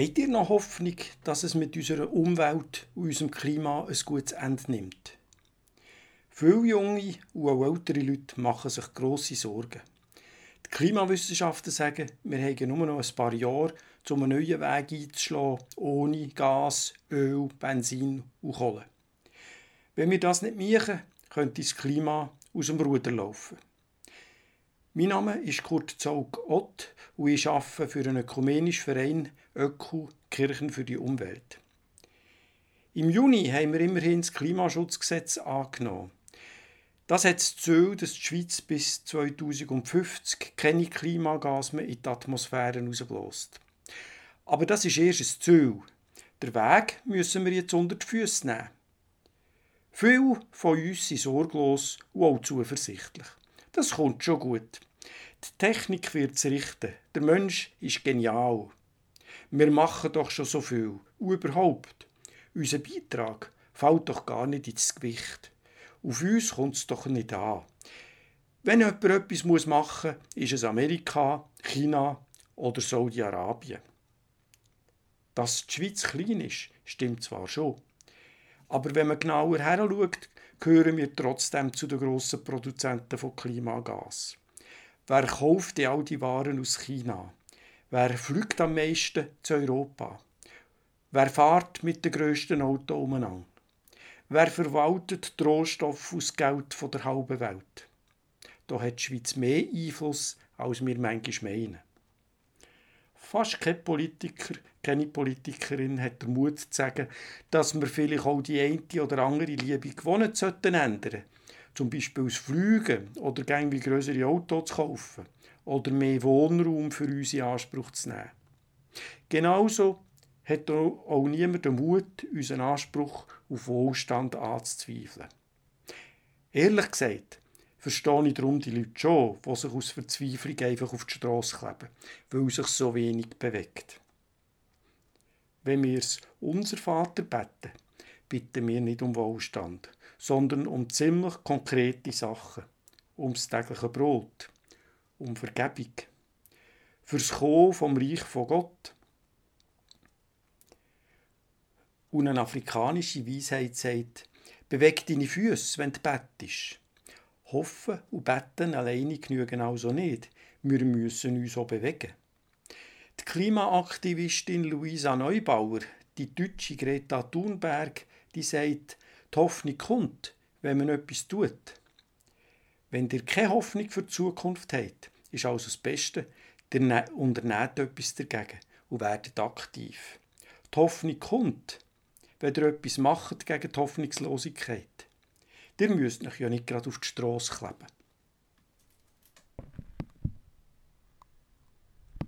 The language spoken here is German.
Habt ihr noch Hoffnung, dass es mit unserer Umwelt und unserem Klima ein gutes Ende nimmt? Viele junge und auch ältere Leute machen sich grosse Sorgen. Die Klimawissenschaften sagen, wir haben nur noch ein paar Jahre, um einen neuen Weg einzuschlagen, ohne Gas, Öl, Benzin und Kohle. Wenn wir das nicht machen, könnte das Klima aus dem Ruder laufen. Mein Name ist Kurt Zaug-Ott und ich arbeite für einen ökumenischen Verein Öko Kirchen für die Umwelt. Im Juni haben wir immerhin das Klimaschutzgesetz angenommen. Das hat das Ziel, dass die Schweiz bis 2050 keine Klimagase mehr in die Atmosphäre rausbläst. Aber das ist erst ein Ziel. Der Weg müssen wir jetzt unter die Füße nehmen. Viele von uns sind sorglos und auch zuversichtlich. Das kommt schon gut. Die Technik wird es richten. Der Mensch ist genial. Wir machen doch schon so viel. Und überhaupt, unser Beitrag fällt doch gar nicht ins Gewicht. Auf uns kommt es doch nicht an. Wenn jemand etwas machen muss, ist es Amerika, China oder Saudi-Arabien. Dass die Schweiz klein ist, stimmt zwar schon. Aber wenn man genauer heranschaut, gehören wir trotzdem zu den grossen Produzenten von Klimagas. Wer kauft die all die Waren aus China? Wer fliegt am meisten zu Europa? Wer fährt mit den grössten Autos umeinander? Wer verwaltet die Rohstoffe aus Geld von der halben Welt? Da hat die Schweiz mehr Einfluss, als wir manchmal meinen. Fast kein Politiker, keine Politikerin hat den Mut zu sagen, dass wir vielleicht auch die eine oder andere Liebe gewonnen sollten ändern. Zum Beispiel das Fliegen oder gäng wie größere Autos zu kaufen oder mehr Wohnraum für uns in Anspruch zu nehmen. Genauso hat auch niemand den Mut, unseren Anspruch auf Wohlstand anzuzweifeln. Ehrlich gesagt, verstehe ich darum die Leute schon, die sich aus Verzweiflung einfach auf die Straße kleben, weil sich so wenig bewegt. Wenn wir es unser Vater beten, bitten wir nicht um Wohlstand, sondern um ziemlich konkrete Sachen. Ums tägliche Brot, um Vergebung, fürs Kommen vom Reich von Gott. Und eine afrikanische Weisheit sagt, beweg deine Füße, wenn du bettest. Hoffen und Betten alleine genügen also nicht. Wir müssen uns auch bewegen. Die Klimaaktivistin Luisa Neubauer, die deutsche Greta Thunberg, die sagt, die Hoffnung kommt, wenn man etwas tut. Wenn ihr keine Hoffnung für die Zukunft habt, ist also das Beste, ihr ne-, unternehmt etwas dagegen und werdet aktiv. Die Hoffnung kommt, wenn ihr etwas macht gegen die Hoffnungslosigkeit. Ihr müsst euch ja nicht gerade auf die Straße kleben.